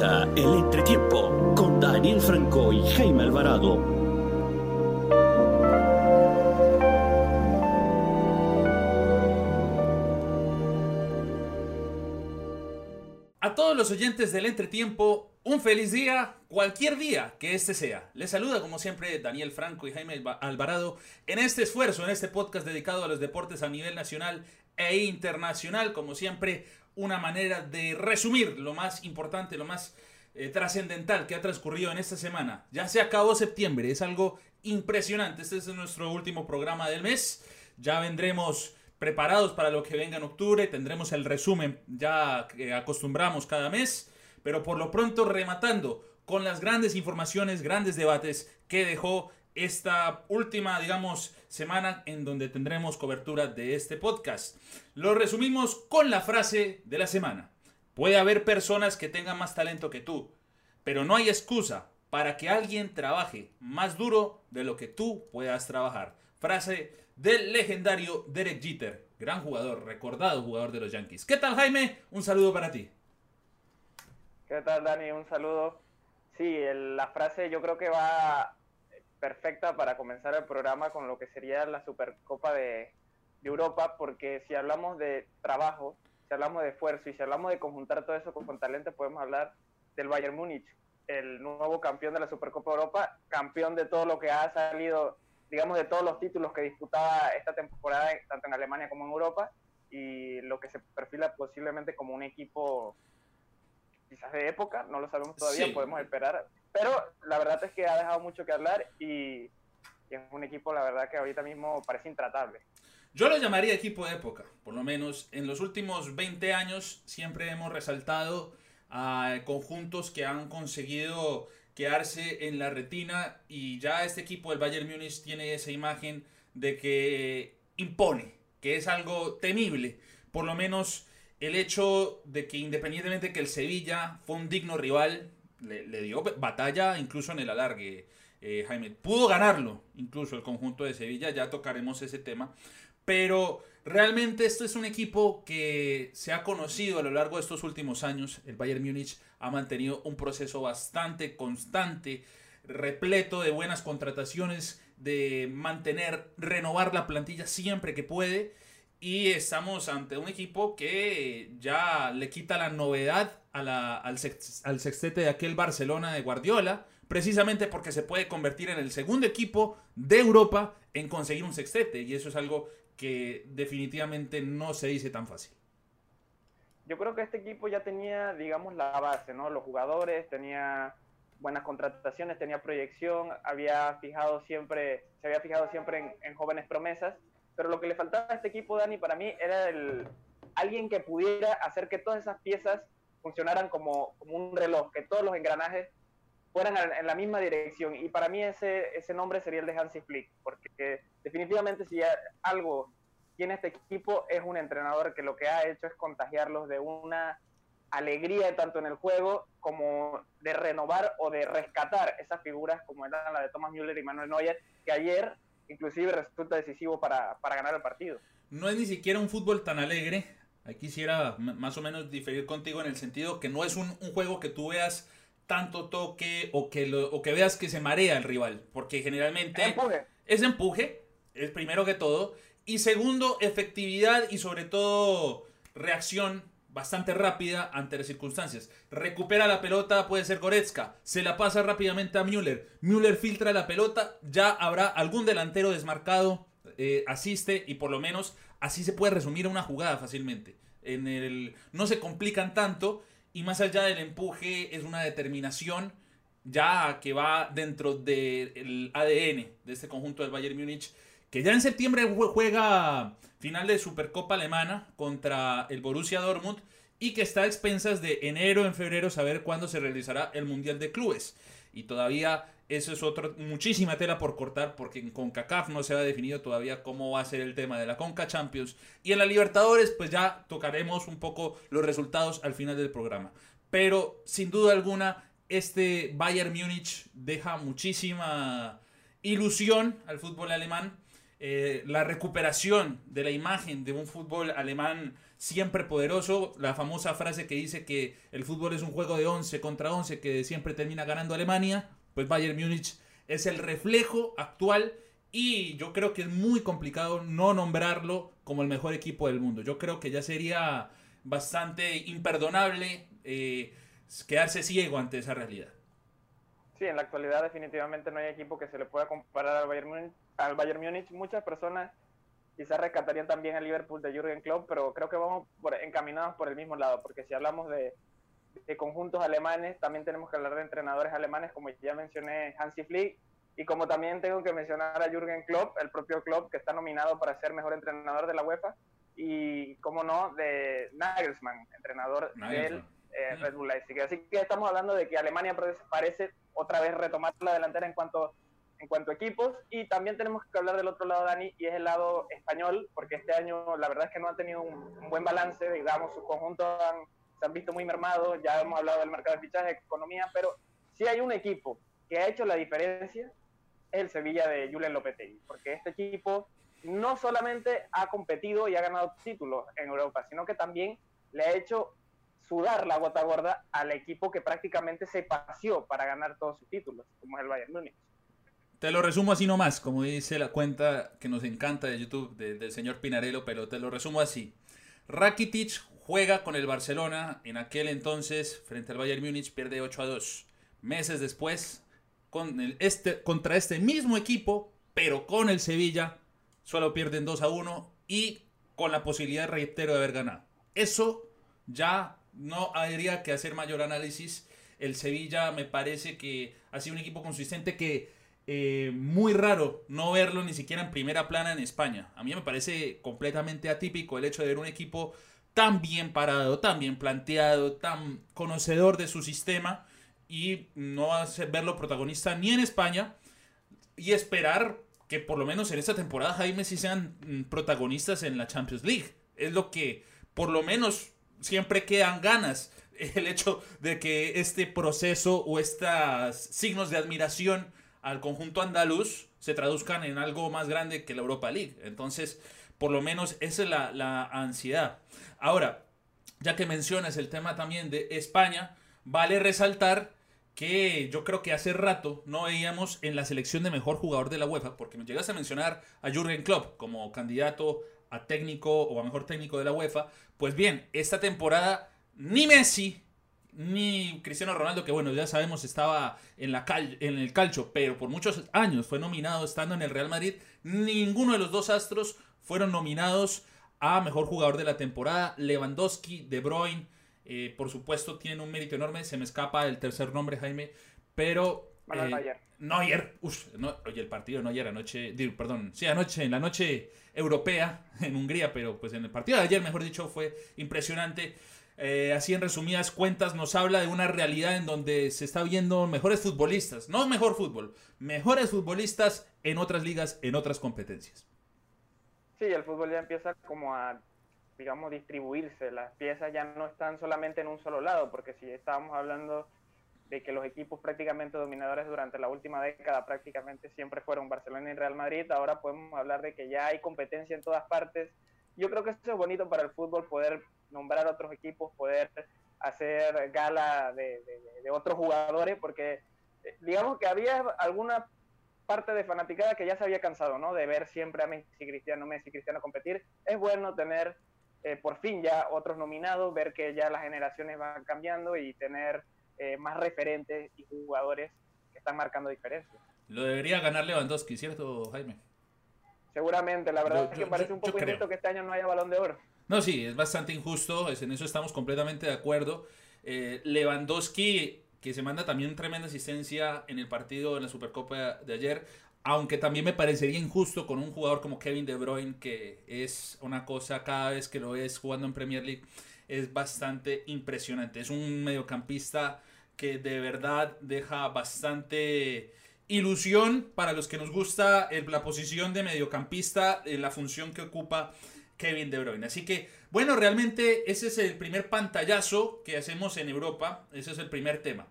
El entretiempo con Daniel Franco y Jaime Alvarado. A todos los oyentes del entretiempo, un feliz día, cualquier día que este sea. Les saluda como siempre Daniel Franco y Jaime Alvarado en este esfuerzo, en este podcast dedicado a los deportes a nivel nacional e internacional. Como siempre, una manera de resumir lo más importante, lo más eh, trascendental que ha transcurrido en esta semana. Ya se acabó septiembre, es algo impresionante. Este es nuestro último programa del mes. Ya vendremos preparados para lo que venga en octubre. Tendremos el resumen ya que acostumbramos cada mes. Pero por lo pronto rematando con las grandes informaciones, grandes debates que dejó esta última, digamos, semana en donde tendremos cobertura de este podcast. Lo resumimos con la frase de la semana. Puede haber personas que tengan más talento que tú, pero no hay excusa para que alguien trabaje más duro de lo que tú puedas trabajar. Frase del legendario Derek Jeter, gran jugador, recordado jugador de los Yankees. ¿Qué tal Jaime? Un saludo para ti. ¿Qué tal Dani? Un saludo. Sí, la frase yo creo que va perfecta para comenzar el programa con lo que sería la Supercopa de, Europa, porque si hablamos de trabajo, si hablamos de esfuerzo y si hablamos de conjuntar todo eso con, talento, podemos hablar del Bayern Múnich, el nuevo campeón de la Supercopa de Europa, campeón de todo lo que ha salido, digamos, de todos los títulos que disputaba esta temporada, tanto en Alemania como en Europa, y lo que se perfila posiblemente como un equipo quizás de época, no lo sabemos todavía, podemos esperar, pero la verdad es que ha dejado mucho que hablar y, es un equipo, la verdad, que ahorita mismo parece intratable. Yo lo llamaría equipo de época, por lo menos. En los últimos 20 años siempre hemos resaltado a conjuntos que han conseguido quedarse en la retina y ya este equipo del Bayern Múnich tiene esa imagen de que impone, que es algo temible. Por lo menos el hecho de que independientemente de que el Sevilla fue un digno rival, le, dio batalla incluso en el alargue, eh, Jaime. Pudo ganarlo, incluso el conjunto de Sevilla, ya tocaremos ese tema. Pero realmente esto es un equipo que se ha conocido a lo largo de estos últimos años. El Bayern Múnich ha mantenido un proceso bastante constante, repleto de buenas contrataciones, de mantener, renovar la plantilla siempre que puede. Y estamos ante un equipo que ya le quita la novedad al, sextete de aquel Barcelona de Guardiola, precisamente porque se puede convertir en el segundo equipo de Europa en conseguir un sextete. Y eso es algo que definitivamente no se dice tan fácil. Yo creo que este equipo ya tenía, digamos, la base, ¿no? Los jugadores, tenía buenas contrataciones, tenía proyección, había fijado siempre, se había fijado siempre en jóvenes promesas pero lo que le faltaba a este equipo, Dani, para mí era el, alguien que pudiera hacer que todas esas piezas funcionaran como, como un reloj, que todos los engranajes fueran en la misma dirección. Y para mí ese, ese nombre sería el de Hansi Flick, porque definitivamente si algo tiene este equipo es un entrenador que lo que ha hecho es contagiarlos de una alegría tanto en el juego como de renovar o de rescatar esas figuras como eran la de Thomas Müller y Manuel Neuer, que ayer inclusive resulta decisivo para, ganar el partido. No es ni siquiera un fútbol tan alegre. Aquí quisiera más o menos diferir contigo en el sentido que no es un, juego que tú veas tanto toque o que, lo, o que veas que se marea el rival. Porque generalmente empuje. es empuje, es primero que todo. Y segundo, efectividad y sobre todo reacción bastante rápida ante las circunstancias. Recupera la pelota, puede ser Goretzka, se la pasa rápidamente a Müller. Müller filtra la pelota, ya habrá algún delantero desmarcado, eh, asiste y por lo menos así se puede resumir una jugada fácilmente. En el, no se complican tanto y más allá del empuje es una determinación ya que va dentro del ADN de este conjunto del Bayern Múnich que ya en septiembre juega final de Supercopa Alemana contra el Borussia Dortmund y que está a expensas de enero en febrero saber cuándo se realizará el Mundial de Clubes. Y todavía eso es otra muchísima tela por cortar porque en CONCACAF no se ha definido todavía cómo va a ser el tema de la CONCA Champions y en la Libertadores pues ya tocaremos un poco los resultados al final del programa. Pero sin duda alguna este Bayern Múnich deja muchísima ilusión al fútbol alemán eh, la recuperación de la imagen de un fútbol alemán siempre poderoso. La famosa frase que dice que el fútbol es un juego de 11 contra 11 que siempre termina ganando Alemania. Pues Bayern Múnich es el reflejo actual y yo creo que es muy complicado no nombrarlo como el mejor equipo del mundo. Yo creo que ya sería bastante imperdonable eh, quedarse ciego ante esa realidad. Sí, en la actualidad definitivamente no hay equipo que se le pueda comparar al Bayern Múnich. Al Bayern Múnich. Muchas personas quizás rescatarían también al Liverpool de Jürgen Klopp, pero creo que vamos encaminados por el mismo lado, porque si hablamos de, de, conjuntos alemanes, también tenemos que hablar de entrenadores alemanes, como ya mencioné Hansi Flick, y como también tengo que mencionar a Jürgen Klopp, el propio Klopp, que está nominado para ser mejor entrenador de la UEFA, y, como no, de Nagelsmann, entrenador del eh, Red Bull Leipzig. Así que estamos hablando de que Alemania parece otra vez retomar la delantera en cuanto en cuanto a equipos y también tenemos que hablar del otro lado Dani y es el lado español porque este año la verdad es que no han tenido un, buen balance digamos sus conjuntos se han visto muy mermados ya hemos hablado del mercado de fichaje economía pero si hay un equipo que ha hecho la diferencia es el Sevilla de Julen Lopetegui porque este equipo no solamente ha competido y ha ganado títulos en Europa sino que también le ha hecho sudar la gota gorda al equipo que prácticamente se paseó para ganar todos sus títulos, como es el Bayern Múnich. Te lo resumo así nomás, como dice la cuenta que nos encanta de YouTube del señor Pinarello, pero te lo resumo así. Rakitic juega con el Barcelona, en aquel entonces frente al Bayern Múnich pierde 8 a 2. Meses después, este, contra este mismo equipo, pero con el Sevilla, solo pierden 2 a 1 y con la posibilidad, reitero, de haber ganado. Eso ya no habría que hacer mayor análisis. El Sevilla me parece que ha sido un equipo consistente que eh, muy raro no verlo ni siquiera en primera plana en España. A mí me parece completamente atípico el hecho de ver un equipo tan bien parado, tan bien planteado, tan conocedor de su sistema y no verlo protagonista ni en España y esperar que por lo menos en esta temporada Jaime sí sean mm, protagonistas en la Champions League. Es lo que por lo menos siempre quedan ganas. El hecho de que este proceso o estos signos de admiración al conjunto andaluz se traduzcan en algo más grande que la Europa League. Entonces, por lo menos esa es la, la ansiedad. Ahora, ya que mencionas el tema también de España, vale resaltar que yo creo que hace rato no veíamos en la selección de mejor jugador de la UEFA, porque me llegas a mencionar a Jürgen Klopp como candidato a técnico o a mejor técnico de la UEFA. Pues bien, esta temporada ni Messi ni Cristiano Ronaldo, que bueno, ya sabemos estaba en, el calcho, pero por muchos años fue nominado estando en el Real Madrid, ninguno de los dos astros fueron nominados a mejor jugador de la temporada. Lewandowski, De Bruyne, eh, por supuesto, tienen un mérito enorme. Se me escapa el tercer nombre, Jaime, pero eh, Neuer, no, oye, el partido de Neuer anoche, perdón, sí, anoche, en la noche europea en Hungría, pero pues en el partido de ayer, mejor dicho, fue impresionante. Eh, así en resumidas cuentas nos habla de una realidad en donde se está viendo mejores futbolistas, no mejor fútbol, mejores futbolistas en otras ligas, en otras competencias. Sí, el fútbol ya empieza como a, digamos, distribuirse, las piezas ya no están solamente en un solo lado, porque si estábamos hablando de que los equipos prácticamente dominadores durante la última década prácticamente siempre fueron Barcelona y Real Madrid, ahora podemos hablar de que ya hay competencia en todas partes. Yo creo que eso es bonito para el fútbol, poder nombrar otros equipos, poder hacer gala de, otros jugadores, porque eh, digamos que había alguna parte de fanaticada que ya se había cansado, ¿no? De ver siempre a Messi, Cristiano, Messi, Cristiano competir. Es bueno tener eh, por fin ya otros nominados, ver que ya las generaciones van cambiando y tener eh, más referentes y jugadores que están marcando diferencias. Lo debería ganar Lewandowski, ¿cierto, Jaime? Seguramente, la verdad es que parece un poco injusto que este año no haya balón de oro. No, sí, es bastante injusto, en eso estamos completamente de acuerdo. Eh, Lewandowski, que se manda también tremenda asistencia en el partido en la Supercopa de ayer, aunque también me parecería injusto con un jugador como Kevin De Bruyne, que es una cosa cada vez que lo ves jugando en Premier League, es bastante impresionante. Es un mediocampista que de verdad deja bastante ilusión para los que nos gusta la posición de mediocampista, la función que ocupa Kevin De Bruyne. Así que, bueno, realmente ese es el primer pantallazo que hacemos en Europa, ese es el primer tema.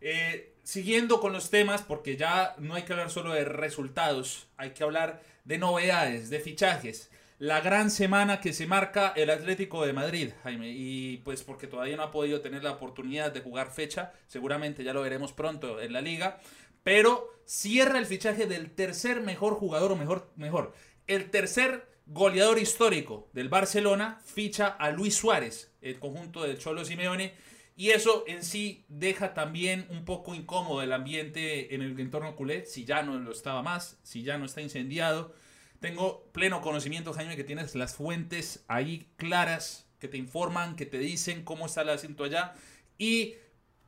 Eh, siguiendo con los temas, porque ya no hay que hablar solo de resultados, hay que hablar de novedades, de fichajes. la gran semana que se marca el Atlético de Madrid, Jaime. Y pues porque todavía no ha podido tener la oportunidad de jugar fecha, seguramente ya lo veremos pronto en la liga. Pero cierra el fichaje del tercer mejor jugador, o mejor, mejor, el tercer goleador histórico del Barcelona, ficha a Luis Suárez, el conjunto del Cholo Simeone. Y eso en sí deja también un poco incómodo el ambiente en el entorno culé, si ya no lo estaba más, si ya no está incendiado. Tengo pleno conocimiento, Jaime, que tienes las fuentes ahí claras, que te informan, que te dicen cómo está el asunto allá. Y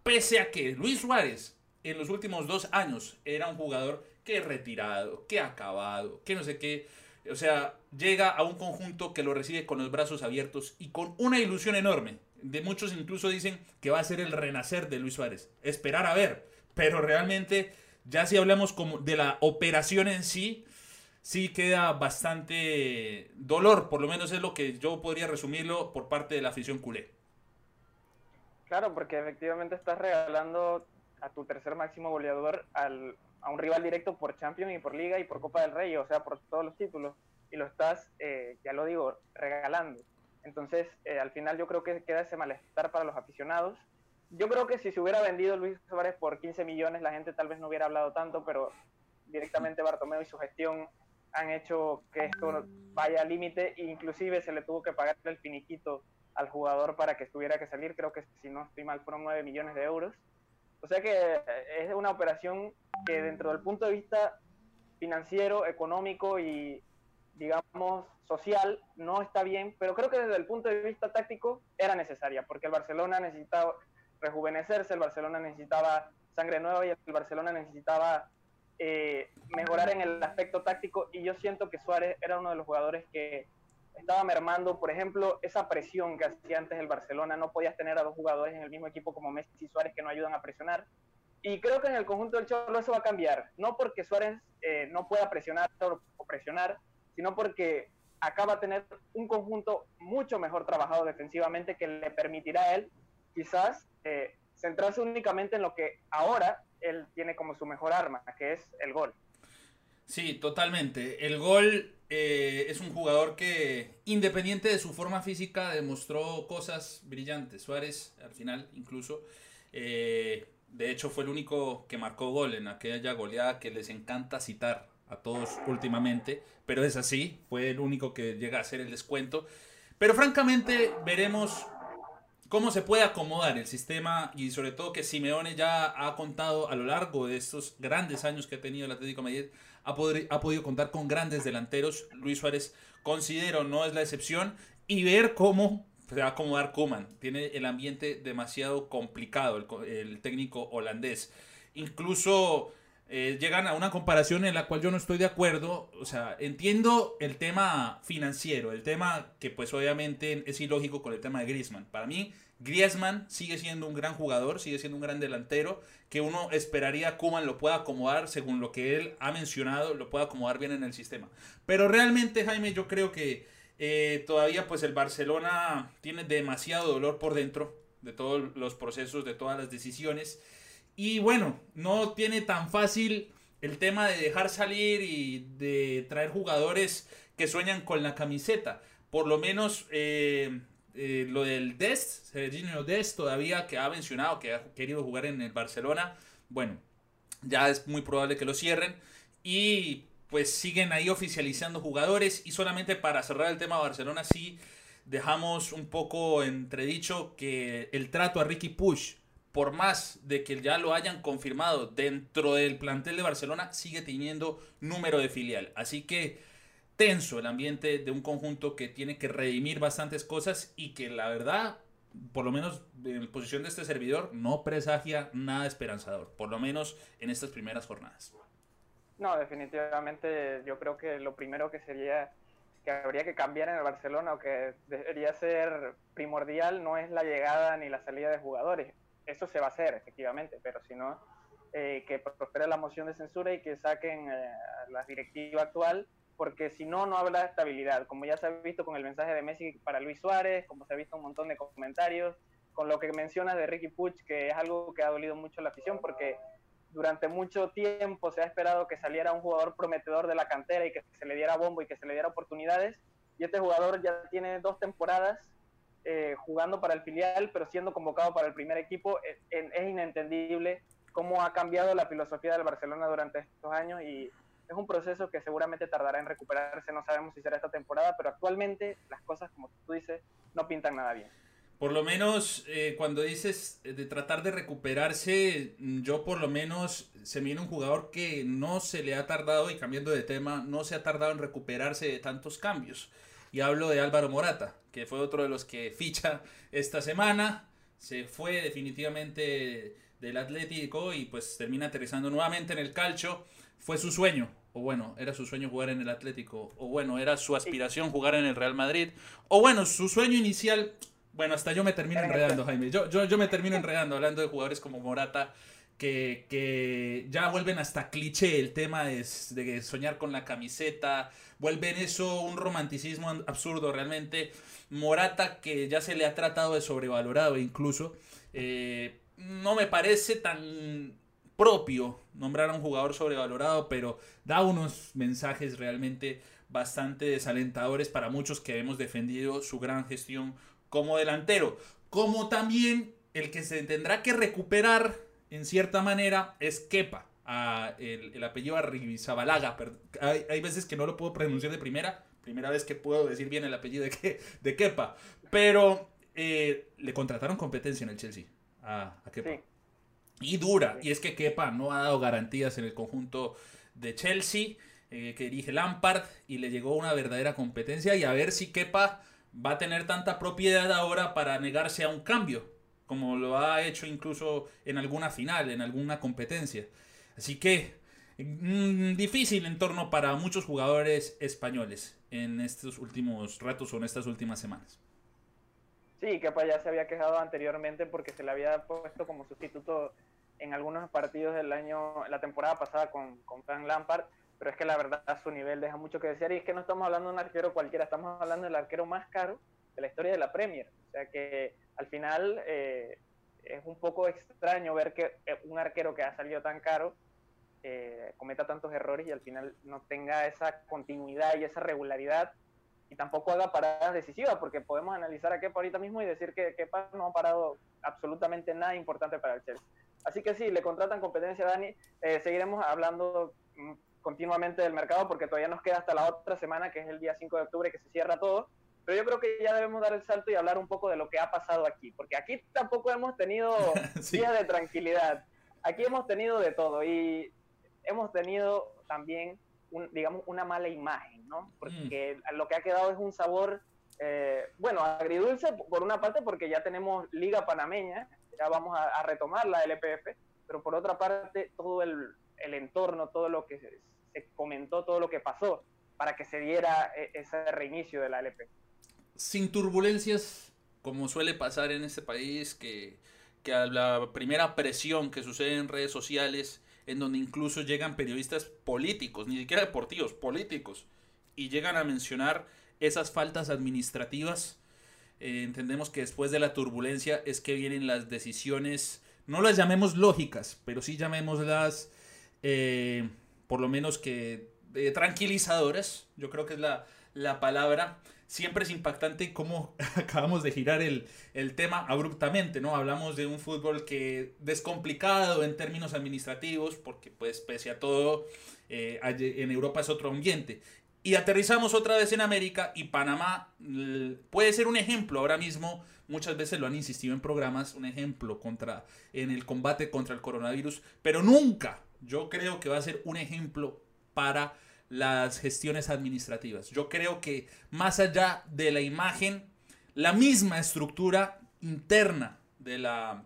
pese a que Luis Suárez en los últimos dos años era un jugador que retirado, que acabado, que no sé qué. O sea, llega a un conjunto que lo recibe con los brazos abiertos y con una ilusión enorme. De muchos incluso dicen que va a ser el renacer de Luis Suárez. Esperar a ver. Pero realmente, ya si hablamos como de la operación en sí, sí queda bastante dolor, por lo menos es lo que yo podría resumirlo por parte de la afición culé. Claro, porque efectivamente estás regalando a tu tercer máximo goleador al, a un rival directo por Champions y por Liga y por Copa del Rey, o sea, por todos los títulos, y lo estás, eh, ya lo digo, regalando. Entonces, eh, al final yo creo que queda ese malestar para los aficionados. Yo creo que si se hubiera vendido Luis Suárez por 15 millones, la gente tal vez no hubiera hablado tanto, pero directamente Bartomeu y su gestión han hecho que esto vaya al límite inclusive se le tuvo que pagar el finiquito al jugador para que estuviera que salir, creo que si no estoy mal fueron 9 millones de euros. O sea que eh, es una operación que dentro del punto de vista financiero, económico y digamos social no está bien, pero creo que desde el punto de vista táctico era necesaria, porque el Barcelona necesitaba rejuvenecerse, el Barcelona necesitaba sangre nueva y el Barcelona necesitaba eh, mejorar en el aspecto táctico. Y yo siento que Suárez era uno de los jugadores que estaba mermando, por ejemplo, esa presión que hacía antes el Barcelona, no podías tener a dos jugadores en el mismo equipo como Messi y Suárez que no ayudan a presionar. Y creo que en el conjunto del Cholo eso va a cambiar, no porque Suárez eh, no pueda presionar o presionar, sino porque acaba de tener un conjunto mucho mejor trabajado defensivamente que le permitirá a él quizás eh, centrarse únicamente en lo que ahora él tiene como su mejor arma, que es el gol. Sí, totalmente. El gol eh, es un jugador que, independiente de su forma física, demostró cosas brillantes. Suárez, al final, incluso, eh, de hecho, fue el único que marcó gol en aquella goleada que les encanta citar a todos últimamente, pero es así, fue el único que llega a hacer el descuento. Pero francamente, veremos cómo se puede acomodar el sistema y sobre todo que Simeone ya ha contado a lo largo de estos grandes años que ha tenido el Atlético de Madrid, ha, ha podido contar con grandes delanteros. Luis Suárez considero no es la excepción y ver cómo se va a acomodar Kuman. Tiene el ambiente demasiado complicado el, el técnico holandés. Incluso eh, llegan a una comparación en la cual yo no estoy de acuerdo. O sea, entiendo el tema financiero, el tema que pues obviamente es ilógico con el tema de Griezmann. Para mí, Griezmann sigue siendo un gran jugador, sigue siendo un gran delantero, que uno esperaría Kuman lo pueda acomodar según lo que él ha mencionado, lo pueda acomodar bien en el sistema. Pero realmente, Jaime, yo creo que eh, todavía pues el Barcelona tiene demasiado dolor por dentro de todos los procesos, de todas las decisiones. Y bueno, no tiene tan fácil el tema de dejar salir y de traer jugadores que sueñan con la camiseta. Por lo menos eh, eh, lo del Dest, Serginho Dest, todavía que ha mencionado que ha querido jugar en el Barcelona, bueno, ya es muy probable que lo cierren. Y pues siguen ahí oficializando jugadores. Y solamente para cerrar el tema Barcelona, sí dejamos un poco entredicho que el trato a Ricky Push, por más de que ya lo hayan confirmado dentro del plantel de Barcelona, sigue teniendo número de filial. Así que tenso el ambiente de un conjunto que tiene que redimir bastantes cosas y que la verdad, por lo menos en posición de este servidor, no presagia nada esperanzador, por lo menos en estas primeras jornadas. No, definitivamente yo creo que lo primero que sería que habría que cambiar en el Barcelona o que debería ser primordial no es la llegada ni la salida de jugadores. Eso se va a hacer, efectivamente, pero si no, eh, que prospere la moción de censura y que saquen eh, la directiva actual porque si no, no de estabilidad, como ya se ha visto con el mensaje de Messi para Luis Suárez, como se ha visto un montón de comentarios, con lo que mencionas de Ricky Puch, que es algo que ha dolido mucho a la afición, porque durante mucho tiempo se ha esperado que saliera un jugador prometedor de la cantera y que se le diera bombo y que se le diera oportunidades, y este jugador ya tiene dos temporadas eh, jugando para el filial, pero siendo convocado para el primer equipo, es, es inentendible cómo ha cambiado la filosofía del Barcelona durante estos años y es un proceso que seguramente tardará en recuperarse, no sabemos si será esta temporada, pero actualmente las cosas, como tú dices, no pintan nada bien. Por lo menos eh, cuando dices de tratar de recuperarse, yo por lo menos se me viene un jugador que no se le ha tardado, y cambiando de tema, no se ha tardado en recuperarse de tantos cambios. Y hablo de Álvaro Morata, que fue otro de los que ficha esta semana. Se fue definitivamente del Atlético y pues termina aterrizando nuevamente en el calcio. Fue su sueño, o bueno, era su sueño jugar en el Atlético, o bueno, era su aspiración jugar en el Real Madrid, o bueno, su sueño inicial bueno, hasta yo me termino enredando, Jaime. Yo, yo, yo me termino enredando hablando de jugadores como Morata, que, que ya vuelven hasta cliché el tema de, soñar con la camiseta. Vuelven eso un romanticismo absurdo realmente. Morata, que ya se le ha tratado de sobrevalorado incluso. Eh, no me parece tan propio nombrar a un jugador sobrevalorado, pero da unos mensajes realmente bastante desalentadores para muchos que hemos defendido su gran gestión como delantero. Como también el que se tendrá que recuperar en cierta manera es Kepa. el, el, apellido Arrizabalaga. Hay, hay, veces que no lo puedo pronunciar de primera. Primera vez que puedo decir bien el apellido de, de Kepa. Pero eh, le contrataron competencia en el Chelsea a, Kepa. Y dura. Y es que Kepa no ha dado garantías en el conjunto de Chelsea. Eh, que dirige Lampard. Y le llegó una verdadera competencia. Y a ver si Kepa va a tener tanta propiedad ahora para negarse a un cambio, como lo ha hecho incluso en alguna final, en alguna competencia. Así que mm, difícil entorno para muchos jugadores españoles en estos últimos ratos o en estas últimas semanas. Sí, que ya se había quejado anteriormente porque se le había puesto como sustituto en algunos partidos del año, la temporada pasada con, con Frank Lampard pero es que la verdad su nivel deja mucho que desear y es que no estamos hablando de un arquero cualquiera, estamos hablando del arquero más caro de la historia de la Premier. O sea que al final eh, es un poco extraño ver que eh, un arquero que ha salido tan caro eh, cometa tantos errores y al final no tenga esa continuidad y esa regularidad y tampoco haga paradas decisivas, porque podemos analizar a Kepa ahorita mismo y decir que Kepa no ha parado absolutamente nada importante para el Chelsea. Así que sí, le contratan competencia a Dani. seguiremos hablando mm, continuamente del mercado porque todavía nos queda hasta la otra semana, que es el día 5 de octubre, que se cierra todo. Pero yo creo que ya debemos dar el salto y hablar un poco de lo que ha pasado aquí, porque aquí tampoco hemos tenido días de tranquilidad. Aquí hemos tenido de todo y hemos tenido también, un, digamos, una mala imagen, ¿no? Porque mm. lo que ha quedado es un sabor, eh, bueno, agridulce por una parte porque ya tenemos Liga Panameña, ya vamos a, a retomar la LPF, pero por otra parte todo el, el entorno, todo lo que se comentó todo lo que pasó para que se diera e, ese reinicio de la LP. Sin turbulencias, como suele pasar en este país, que, que a la primera presión que sucede en redes sociales, en donde incluso llegan periodistas políticos, ni siquiera deportivos, políticos, y llegan a mencionar esas faltas administrativas, eh, entendemos que después de la turbulencia es que vienen las decisiones, no las llamemos lógicas, pero sí llamémoslas eh, por lo menos que eh, tranquilizadoras, yo creo que es la, la, palabra. Siempre es impactante cómo acabamos de girar el, el, tema abruptamente, ¿no? Hablamos de un fútbol que descomplicado en términos administrativos, porque pues pese a todo, eh, en Europa es otro ambiente. Y aterrizamos otra vez en América y Panamá puede ser un ejemplo ahora mismo, muchas veces lo han insistido en programas, un ejemplo contra, en el combate contra el coronavirus, pero nunca yo creo que va a ser un ejemplo para las gestiones administrativas. Yo creo que más allá de la imagen, la misma estructura interna de la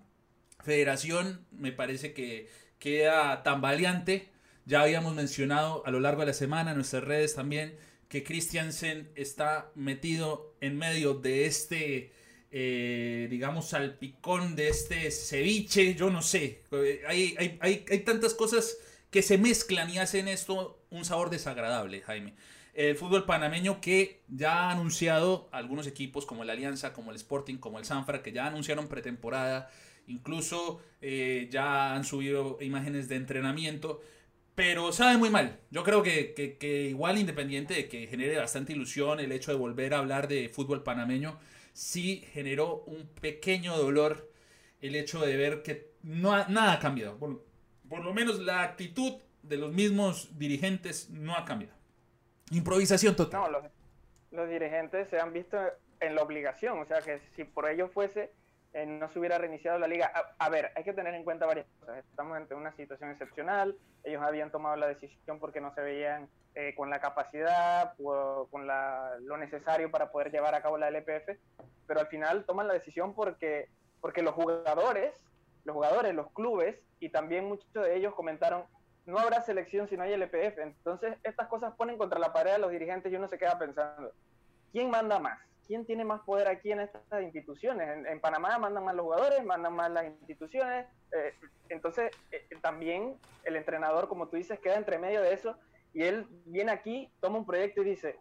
federación me parece que queda tan valiente. Ya habíamos mencionado a lo largo de la semana en nuestras redes también que Christiansen está metido en medio de este, eh, digamos, salpicón, de este ceviche, yo no sé. Hay, hay, hay, hay tantas cosas que se mezclan y hacen esto un sabor desagradable, Jaime. El fútbol panameño que ya ha anunciado algunos equipos como el Alianza, como el Sporting, como el Sanfra, que ya anunciaron pretemporada, incluso eh, ya han subido imágenes de entrenamiento, pero sabe muy mal. Yo creo que, que, igual independiente de que genere bastante ilusión el hecho de volver a hablar de fútbol panameño, sí generó un pequeño dolor el hecho de ver que no nada ha cambiado. Por, por lo menos la actitud de los mismos dirigentes no ha cambiado. Improvisación total. No, los, los dirigentes se han visto en la obligación, o sea que si por ello fuese eh, no se hubiera reiniciado la liga. A, ver, hay que tener en cuenta varias cosas. Estamos ante una situación excepcional. Ellos habían tomado la decisión porque no se veían eh, con la capacidad, con la, lo necesario para poder llevar a cabo la LPF, pero al final toman la decisión porque, porque los jugadores, los jugadores, los clubes y también muchos de ellos comentaron no habrá selección si no hay LPF. Entonces, estas cosas ponen contra la pared a los dirigentes y uno se queda pensando, ¿quién manda más? ¿quién tiene más poder aquí en estas instituciones? En, Panamá mandan más los jugadores, mandan más las instituciones. Eh, entonces, eh, también el entrenador, como tú dices, queda entre medio de eso y él viene aquí, toma un proyecto y dice,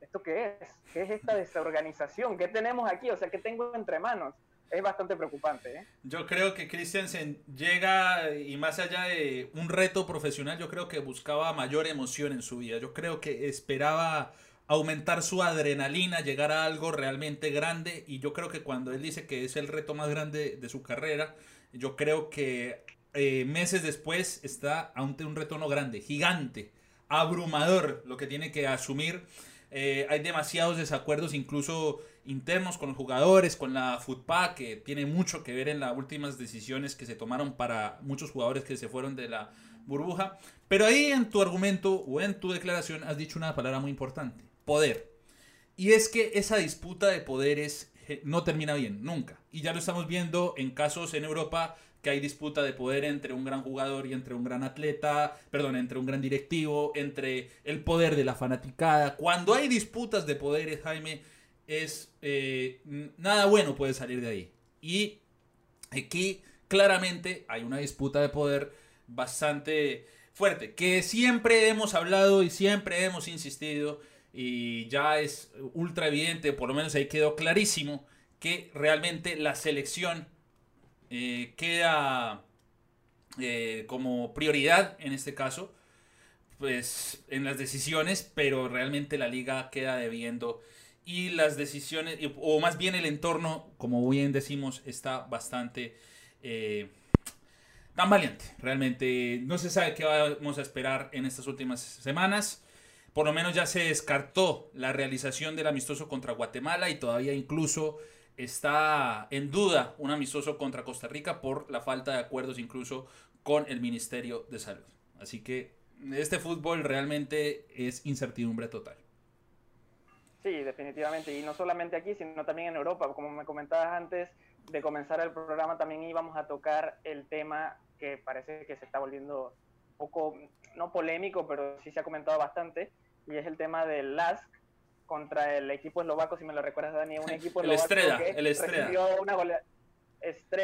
¿esto qué es? ¿Qué es esta desorganización? ¿Qué tenemos aquí? O sea, ¿qué tengo entre manos? Es bastante preocupante. ¿eh? Yo creo que Christiansen llega y más allá de un reto profesional, yo creo que buscaba mayor emoción en su vida. Yo creo que esperaba aumentar su adrenalina, llegar a algo realmente grande. Y yo creo que cuando él dice que es el reto más grande de su carrera, yo creo que eh, meses después está ante un reto no grande, gigante, abrumador, lo que tiene que asumir. Eh, hay demasiados desacuerdos, incluso internos con los jugadores, con la FUTPA, que tiene mucho que ver en las últimas decisiones que se tomaron para muchos jugadores que se fueron de la burbuja. Pero ahí en tu argumento o en tu declaración has dicho una palabra muy importante poder. Y es que esa disputa de poderes eh, no termina bien, nunca. Y ya lo estamos viendo en casos en Europa que hay disputa de poder entre un gran jugador y entre un gran atleta, perdón, entre un gran directivo, entre el poder de la fanaticada. Cuando hay disputas de poderes, Jaime, es eh, nada bueno puede salir de ahí. Y aquí claramente hay una disputa de poder bastante fuerte, que siempre hemos hablado y siempre hemos insistido y ya es ultra evidente, por lo menos ahí quedó clarísimo, que realmente la selección eh, queda eh, como prioridad en este caso, pues en las decisiones, pero realmente la liga queda debiendo y las decisiones, o más bien el entorno, como bien decimos, está bastante eh, tan valiente. Realmente no se sabe qué vamos a esperar en estas últimas semanas. Por lo menos ya se descartó la realización del amistoso contra Guatemala y todavía incluso está en duda un amistoso contra Costa Rica por la falta de acuerdos incluso con el Ministerio de Salud. Así que este fútbol realmente es incertidumbre total. Sí, definitivamente. Y no solamente aquí, sino también en Europa. Como me comentabas antes de comenzar el programa, también íbamos a tocar el tema que parece que se está volviendo un poco, no polémico, pero sí se ha comentado bastante, y es el tema del LASK contra el equipo eslovaco, si me lo recuerdas, Dani, un equipo el Estrella, que el Estrella. una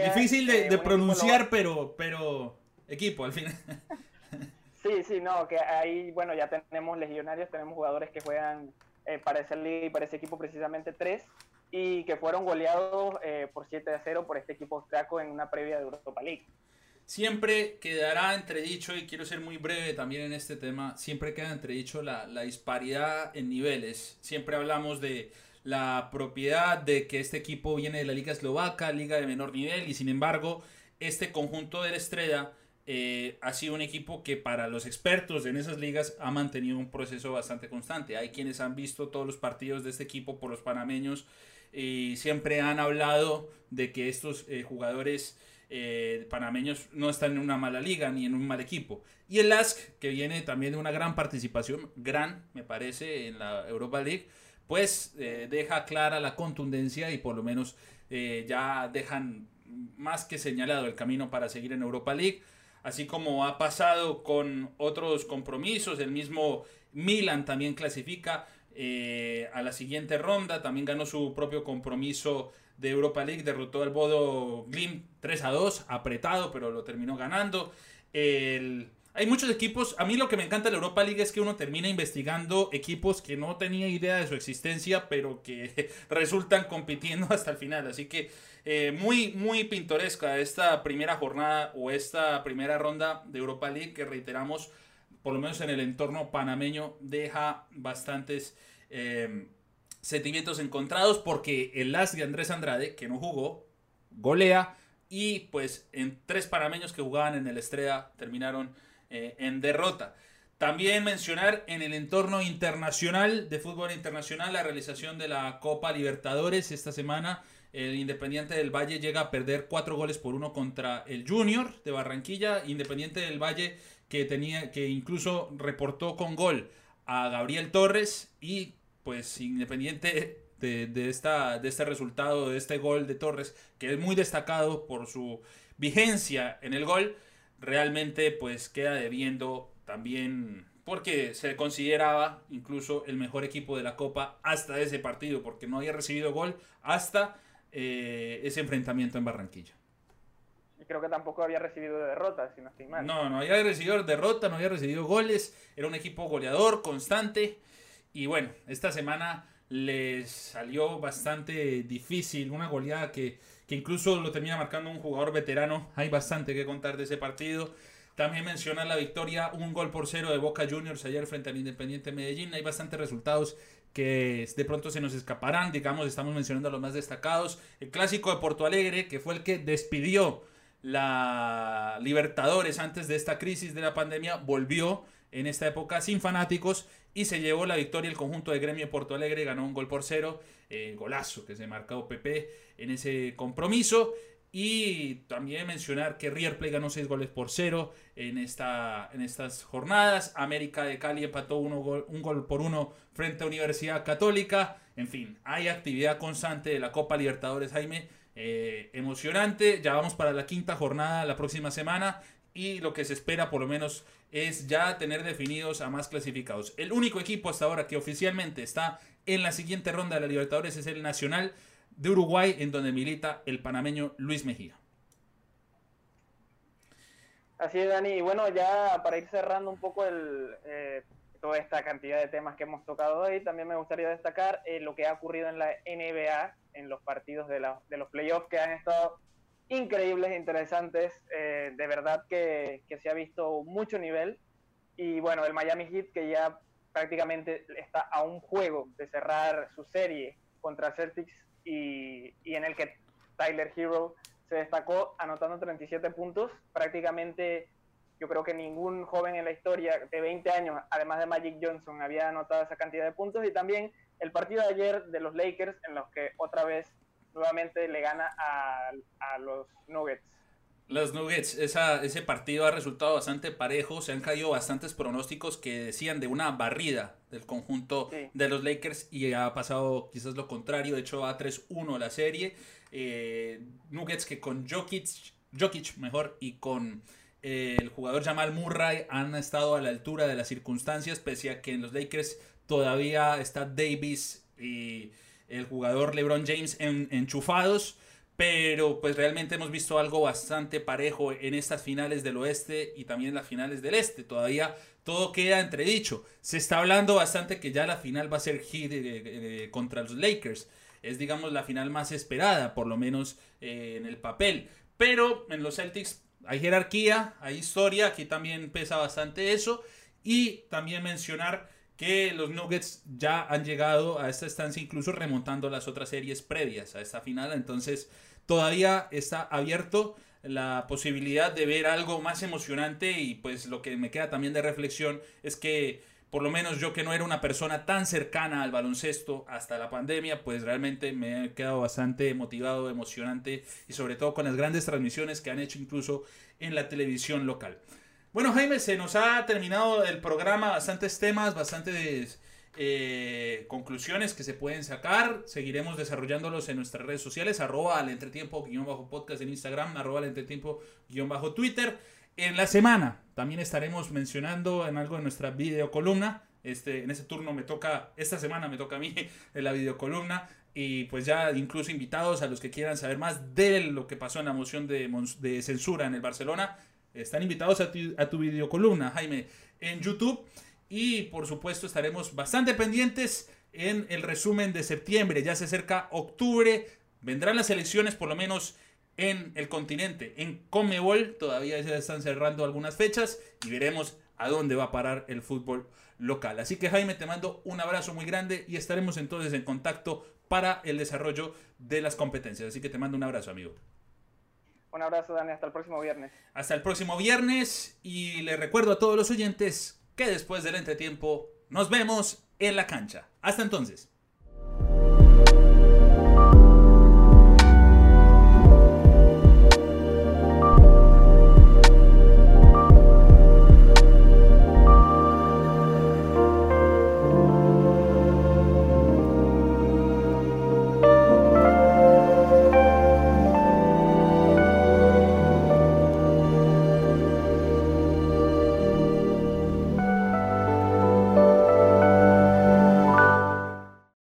Difícil de, de pronunciar, pero, pero equipo al final. sí, sí, no, que ahí, bueno, ya tenemos legionarios, tenemos jugadores que juegan eh, para y para ese equipo precisamente tres, y que fueron goleados eh, por 7 a 0 por este equipo austriaco en una previa de Europa League. Siempre quedará entredicho, y quiero ser muy breve también en este tema, siempre queda entredicho la, la disparidad en niveles. Siempre hablamos de la propiedad de que este equipo viene de la Liga Eslovaca, liga de menor nivel, y sin embargo, este conjunto de la Estrella eh, ha sido un equipo que para los expertos en esas ligas ha mantenido un proceso bastante constante. Hay quienes han visto todos los partidos de este equipo por los panameños y siempre han hablado de que estos eh, jugadores eh, panameños no están en una mala liga ni en un mal equipo. Y el LASK, que viene también de una gran participación, gran me parece, en la Europa League, pues deja clara la contundencia y por lo menos ya dejan más que señalado el camino para seguir en Europa League. Así como ha pasado con otros compromisos, el mismo Milan también clasifica a la siguiente ronda, también ganó su propio compromiso de Europa League, derrotó al Bodo Glim 3 a 2, apretado, pero lo terminó ganando. Hay muchos equipos, a mí lo que me encanta de la Europa League es que uno termina investigando equipos que no tenía idea de su existencia, pero que resultan compitiendo hasta el final. Así que eh, muy, muy pintoresca esta primera jornada o esta primera ronda de Europa League que reiteramos por lo menos en el entorno panameño, deja bastantes eh, sentimientos encontrados porque el as de Andrés Andrade, que no jugó, golea y pues en tres panameños que jugaban en el Estrella terminaron eh, en derrota. También mencionar en el entorno internacional de fútbol internacional la realización de la Copa Libertadores esta semana. El Independiente del Valle llega a perder cuatro goles por uno contra el Junior de Barranquilla. Independiente del Valle que tenía que incluso reportó con gol a Gabriel Torres y pues Independiente de, esta, de este resultado, de este gol de Torres, que es muy destacado por su vigencia en el gol, realmente pues queda debiendo también porque se consideraba incluso el mejor equipo de la Copa hasta ese partido, porque no había recibido gol hasta eh, ese enfrentamiento en Barranquilla. Y creo que tampoco había recibido derrota, si no estoy mal. No, no había recibido derrota, no había recibido goles, era un equipo goleador, constante, y bueno, esta semana les salió bastante difícil, una goleada que, que incluso lo termina marcando un jugador veterano. Hay bastante que contar de ese partido. También menciona la victoria, un gol por cero de Boca Juniors ayer frente al Independiente Medellín. Hay bastantes resultados que de pronto se nos escaparán, digamos, estamos mencionando los más destacados. El clásico de Porto Alegre, que fue el que despidió la Libertadores antes de esta crisis de la pandemia, volvió en esta época sin fanáticos y se llevó la victoria el conjunto de Gremio Porto Alegre, ganó un gol por cero, eh, golazo que se marcó Pepe en ese compromiso. Y también mencionar que River Plate ganó 6 goles por cero en, esta, en estas jornadas. América de Cali empató uno un gol por uno frente a Universidad Católica. En fin, hay actividad constante de la Copa Libertadores, Jaime. Eh, emocionante. Ya vamos para la quinta jornada la próxima semana. Y lo que se espera, por lo menos, es ya tener definidos a más clasificados. El único equipo hasta ahora que oficialmente está en la siguiente ronda de la Libertadores es el Nacional de Uruguay, en donde milita el panameño Luis Mejía. Así es, Dani. Y bueno, ya para ir cerrando un poco el, eh, toda esta cantidad de temas que hemos tocado hoy, también me gustaría destacar eh, lo que ha ocurrido en la NBA, en los partidos de, la, de los playoffs que han estado increíbles, interesantes. Eh, de verdad que, se ha visto mucho nivel. Y bueno, el Miami Heat que ya prácticamente está a un juego de cerrar su serie contra Celtics y, y en el que Tyler Hero se destacó anotando 37 puntos. Prácticamente yo creo que ningún joven en la historia de 20 años, además de Magic Johnson, había anotado esa cantidad de puntos. Y también el partido de ayer de los Lakers, en los que otra vez nuevamente le gana a, los Nuggets. Los Nuggets, ese partido ha resultado bastante parejo, se han caído bastantes pronósticos que decían de una barrida del conjunto de los Lakers y ha pasado quizás lo contrario, de hecho va 3-1 la serie. Eh, Nuggets que con Jokic, Jokic mejor y con eh, el jugador Jamal Murray han estado a la altura de las circunstancias, pese a que en los Lakers todavía está Davis y el jugador LeBron James en, enchufados, pero pues realmente hemos visto algo bastante parejo en estas finales del oeste y también en las finales del este. Todavía todo queda entredicho. Se está hablando bastante que ya la final va a ser Heat contra los Lakers. Es digamos la final más esperada, por lo menos eh, en el papel. Pero en los Celtics hay jerarquía, hay historia, aquí también pesa bastante eso. Y también mencionar que los Nuggets ya han llegado a esta estancia incluso remontando las otras series previas a esta final. Entonces todavía está abierto la posibilidad de ver algo más emocionante y pues lo que me queda también de reflexión es que por lo menos yo que no era una persona tan cercana al baloncesto hasta la pandemia, pues realmente me he quedado bastante motivado, emocionante y sobre todo con las grandes transmisiones que han hecho incluso en la televisión local. Bueno, Jaime, se nos ha terminado el programa, bastantes temas, bastantes eh, conclusiones que se pueden sacar. Seguiremos desarrollándolos en nuestras redes sociales, arroba al entretiempo guion bajo podcast en Instagram, arroba al entretiempo guion bajo Twitter. En la semana también estaremos mencionando en algo de nuestra videocolumna. Este, en ese turno me toca, esta semana me toca a mí en la videocolumna. Y pues ya incluso invitados a los que quieran saber más de lo que pasó en la moción de, de censura en el Barcelona están invitados a tu, a tu videocolumna, Jaime, en YouTube. Y por supuesto estaremos bastante pendientes en el resumen de septiembre. Ya se acerca octubre. Vendrán las elecciones por lo menos en el continente. En Comebol todavía se están cerrando algunas fechas y veremos a dónde va a parar el fútbol local. Así que Jaime, te mando un abrazo muy grande y estaremos entonces en contacto para el desarrollo de las competencias. Así que te mando un abrazo, amigo. Un abrazo, Dani. Hasta el próximo viernes. Hasta el próximo viernes. Y le recuerdo a todos los oyentes que después del entretiempo nos vemos en la cancha. Hasta entonces.